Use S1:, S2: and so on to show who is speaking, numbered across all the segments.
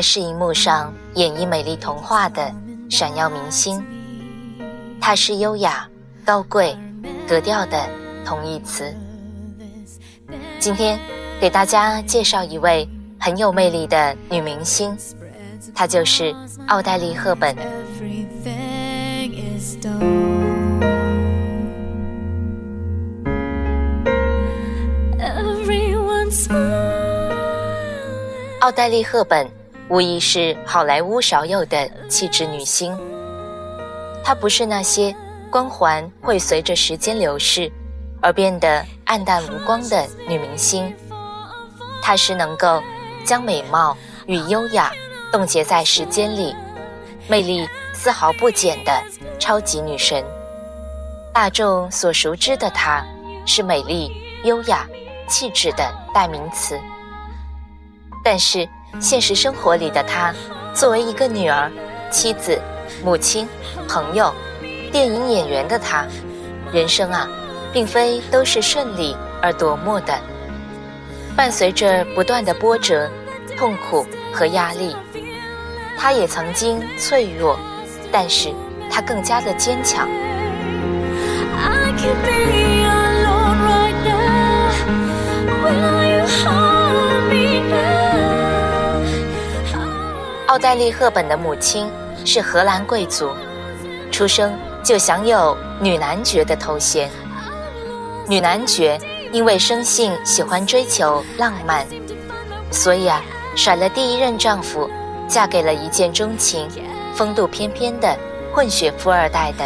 S1: 他是荧幕上演绎美丽童话的闪耀明星，她是优雅、高贵、格调的同义词。今天给大家介绍一位很有魅力的女明星，她就是奥黛丽·赫本。奥黛丽·赫本。无疑是好莱坞少有的气质女星。她不是那些光环会随着时间流逝而变得黯淡无光的女明星，她是能够将美貌与优雅冻结在时间里，魅力丝毫不减的超级女神。大众所熟知的她，是美丽、优雅、气质的代名词。但是。现实生活里的她，作为一个女儿、妻子、母亲、朋友、电影演员的她，人生啊，并非都是顺利而夺目的，伴随着不断的波折、痛苦和压力。她也曾经脆弱，但是她更加的坚强。奥黛丽·赫本的母亲是荷兰贵族，出生就享有女男爵的头衔。女男爵因为生性喜欢追求浪漫，所以啊，甩了第一任丈夫，嫁给了一见钟情、风度翩翩的混血富二代的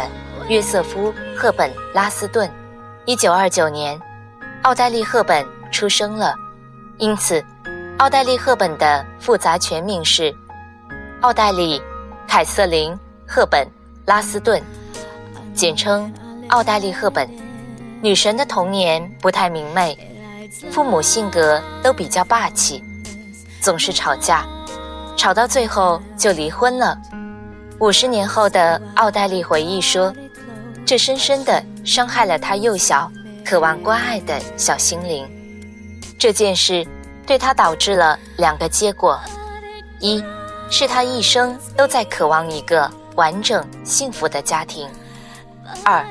S1: 约瑟夫·赫本·拉斯顿。一九二九年，奥黛丽·赫本出生了，因此，奥黛丽·赫本的复杂全名是。奥黛丽·凯瑟琳·赫本·拉斯顿，简称奥黛丽·赫本。女神的童年不太明媚，父母性格都比较霸气，总是吵架，吵到最后就离婚了。五十年后的奥黛丽回忆说：“这深深的伤害了她幼小、渴望关爱的小心灵。”这件事对她导致了两个结果：一。是他一生都在渴望一个完整幸福的家庭。二，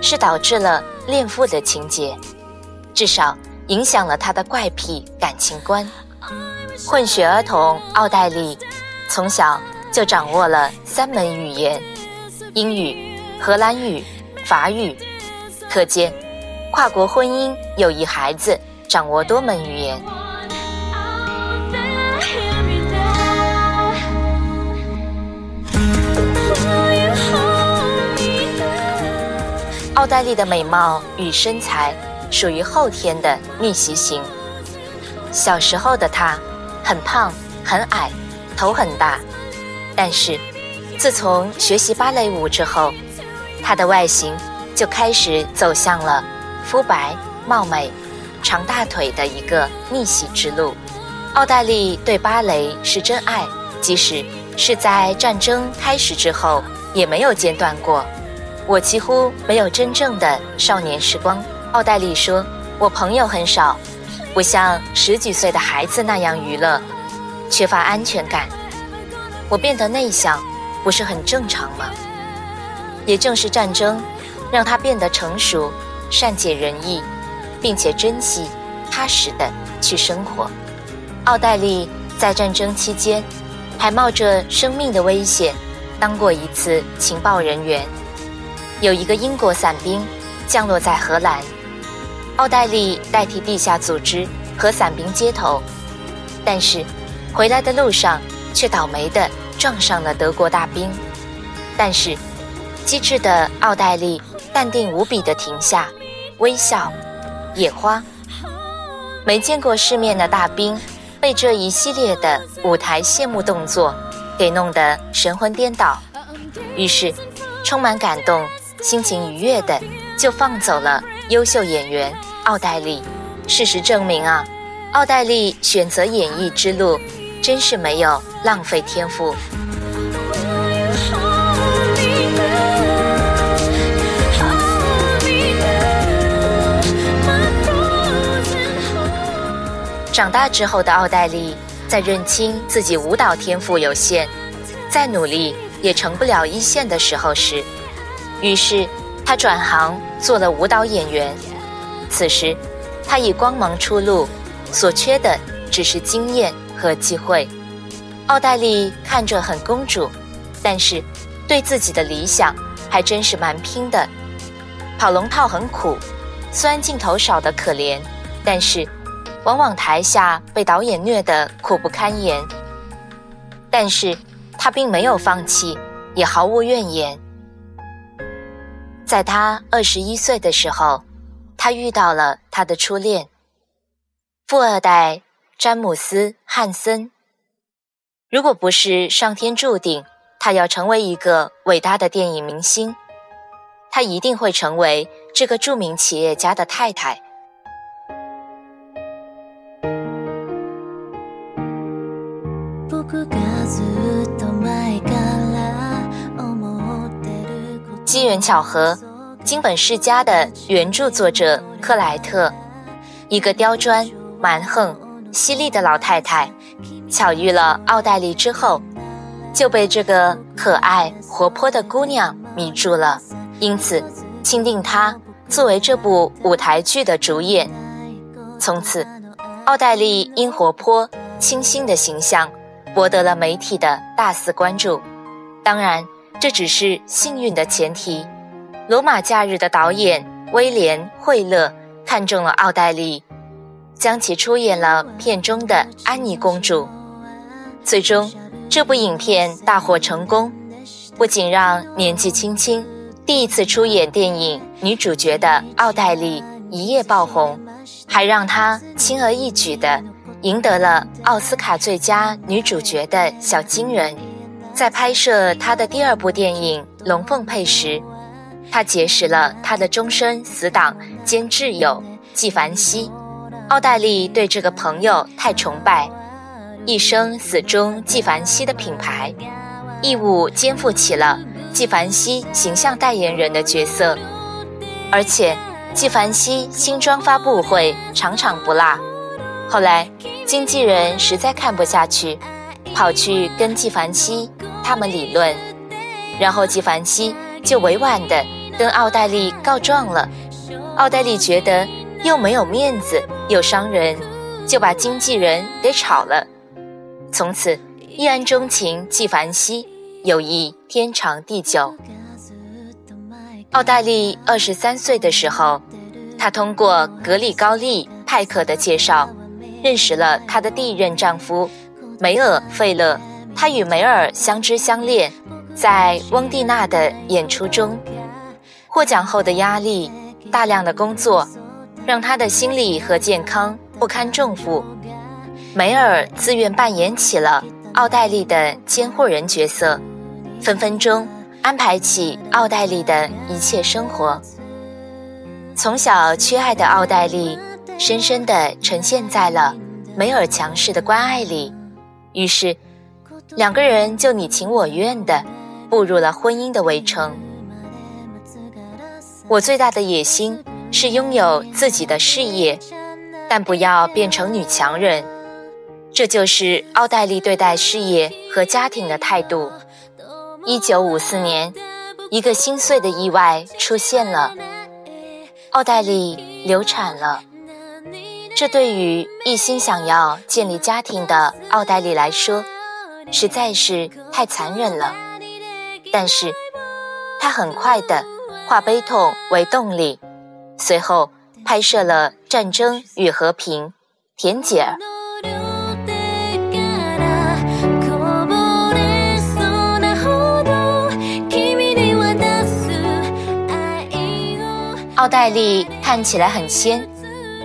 S1: 是导致了恋父的情节，至少影响了他的怪癖感情观。混血儿童奥黛丽，从小就掌握了三门语言：英语、荷兰语、法语。可见，跨国婚姻有一孩子掌握多门语言。奥黛丽的美貌与身材属于后天的逆袭型。小时候的她很胖、很矮、头很大，但是自从学习芭蕾舞之后，她的外形就开始走向了肤白貌美、长大腿的一个逆袭之路。奥黛丽对芭蕾是真爱，即使是在战争开始之后，也没有间断过。我几乎没有真正的少年时光，奥黛丽说：“我朋友很少，不像十几岁的孩子那样娱乐，缺乏安全感。我变得内向，不是很正常吗？也正是战争，让他变得成熟、善解人意，并且珍惜、踏实的去生活。奥黛丽在战争期间，还冒着生命的危险，当过一次情报人员。”有一个英国伞兵降落在荷兰，奥黛丽代替地下组织和伞兵接头，但是回来的路上却倒霉的撞上了德国大兵。但是机智的奥黛丽淡定无比的停下，微笑。野花，没见过世面的大兵，被这一系列的舞台谢幕动作给弄得神魂颠倒，于是充满感动、心情愉悦的就放走了优秀演员奥黛丽。事实证明啊，奥黛丽选择演艺之路，真是没有浪费天赋。长大之后的奥黛丽，在认清自己舞蹈天赋有限，再努力也成不了一线的时候时，于是她转行做了舞蹈演员。此时，她已光芒初露，所缺的只是经验和机会。奥黛丽看着很公主，但是对自己的理想还真是蛮拼的。跑龙套很苦，虽然镜头少得可怜，但是。往往台下被导演虐得苦不堪言，但是他并没有放弃，也毫无怨言。在他二十一岁的时候，他遇到了他的初恋，富二代詹姆斯·汉森。如果不是上天注定他要成为一个伟大的电影明星，他一定会成为这个著名企业家的太太。机缘巧合，金本世家的原著作者克莱特，一个刁钻、蛮横、犀利的老太太，巧遇了奥黛丽之后，就被这个可爱活泼的姑娘迷住了，因此钦定她作为这部舞台剧的主演。从此，奥黛丽因活泼清新的形象，博得了媒体的大肆关注。当然。这只是幸运的前提。罗马假日的导演威廉·惠勒看中了奥黛丽，将其出演了片中的安妮公主。最终，这部影片大获成功，不仅让年纪轻轻第一次出演电影女主角的奥黛丽一夜爆红，还让她轻而易举地赢得了奥斯卡最佳女主角的小金人。在拍摄他的第二部电影《龙凤配》时，他结识了他的终身死党兼挚友纪梵希。奥黛丽对这个朋友太崇拜，一生死忠纪梵希的品牌，义务肩负起了纪梵希形象代言人的角色。而且，纪梵希新装发布会场场不落。后来，经纪人实在看不下去，跑去跟纪梵希。他们理论，然后纪梵希就委婉地跟奥黛丽告状了。奥黛丽觉得又没有面子又伤人，就把经纪人给炒了。从此依然钟情纪梵希，友谊天长地久。奥黛丽二十三岁的时候，她通过格里高利·派克的介绍，认识了她的第一任丈夫梅尔·费勒。他与梅尔相知相恋，在翁蒂娜的演出中，获奖后的压力、大量的工作，让他的心理和健康不堪重负。梅尔自愿扮演起了奥黛丽的监护人角色，分分钟安排起奥黛丽的一切生活。从小缺爱的奥黛丽，深深地呈现在了梅尔强势的关爱里，于是。两个人就你情我愿的步入了婚姻的围城。我最大的野心是拥有自己的事业，但不要变成女强人。这就是奥黛丽对待事业和家庭的态度。一九五四年，一个心碎的意外出现了，奥黛丽流产了。这对于一心想要建立家庭的奥黛丽来说。实在是太残忍了，但是，他很快的化悲痛为动力，随后拍摄了《战争与和平》《田姐儿》。奥黛丽看起来很仙，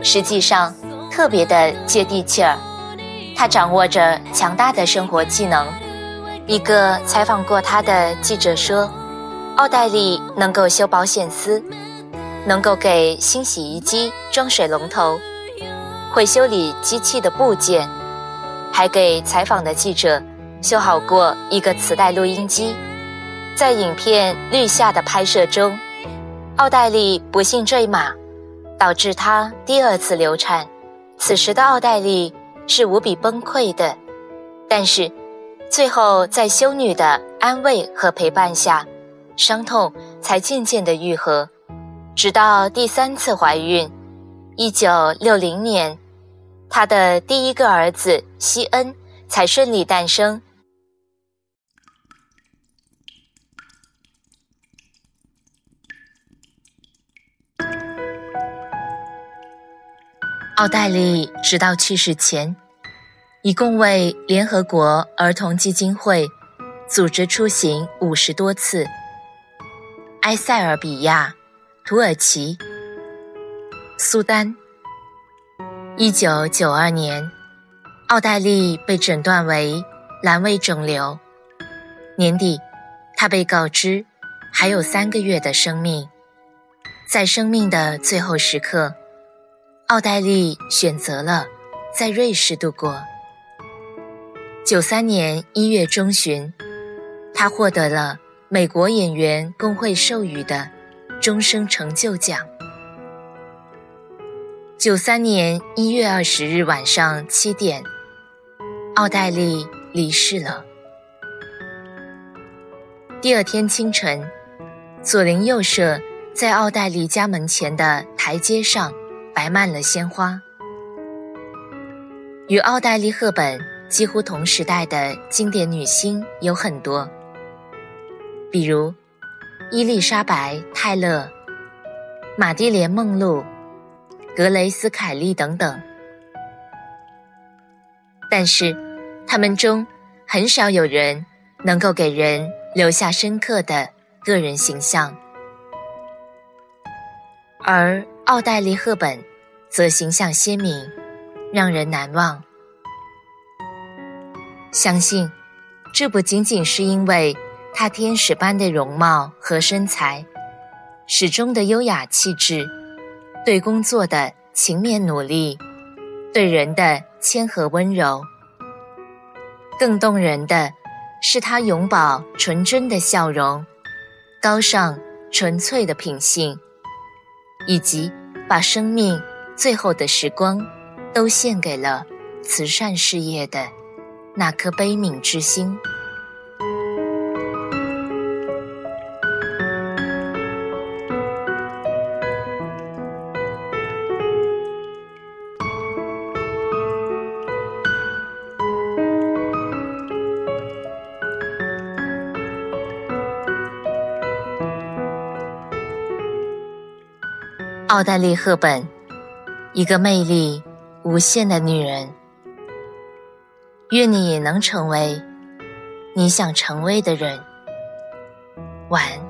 S1: 实际上特别的接地气儿。他掌握着强大的生活技能。一个采访过他的记者说：“奥黛丽能够修保险丝，能够给新洗衣机装水龙头，会修理机器的部件，还给采访的记者修好过一个磁带录音机。”在影片《绿夏》的拍摄中，奥黛丽不幸坠马，导致她第二次流产。此时的奥黛丽是无比崩溃的，但是最后在修女的安慰和陪伴下，伤痛才渐渐的愈合。直到第三次怀孕，一九六零年，她的第一个儿子西恩才顺利诞生。奥黛丽直到去世前，一共为联合国儿童基金会组织出行五十多次。埃塞俄比亚、土耳其、苏丹。一九九二年，奥黛丽被诊断为阑尾肿瘤。年底，她被告知还有三个月的生命。在生命的最后时刻。奥黛丽选择了在瑞士度过。九三年一月中旬，她获得了美国演员工会授予的终生成就奖。九三年一月二十日晚上七点，奥黛丽离世了。第二天清晨，左邻右舍在奥黛丽家门前的台阶上。摆满了鲜花。与奥黛丽·赫本几乎同时代的经典女星有很多，比如伊丽莎白·泰勒、玛蒂莲·梦露、格雷斯·凯利等等。但是，他们中很少有人能够给人留下深刻的个人形象，而。奥黛丽·赫本则形象鲜明，让人难忘。相信，这不仅仅是因为她天使般的容貌和身材，始终的优雅气质，对工作的勤勉努力，对人的谦和温柔。更动人的是她永葆纯真的笑容，高尚纯粹的品性。以及把生命最后的时光都献给了慈善事业的那颗悲悯之心。奥黛丽·赫本，一个魅力无限的女人。愿你也能成为你想成为的人。晚安。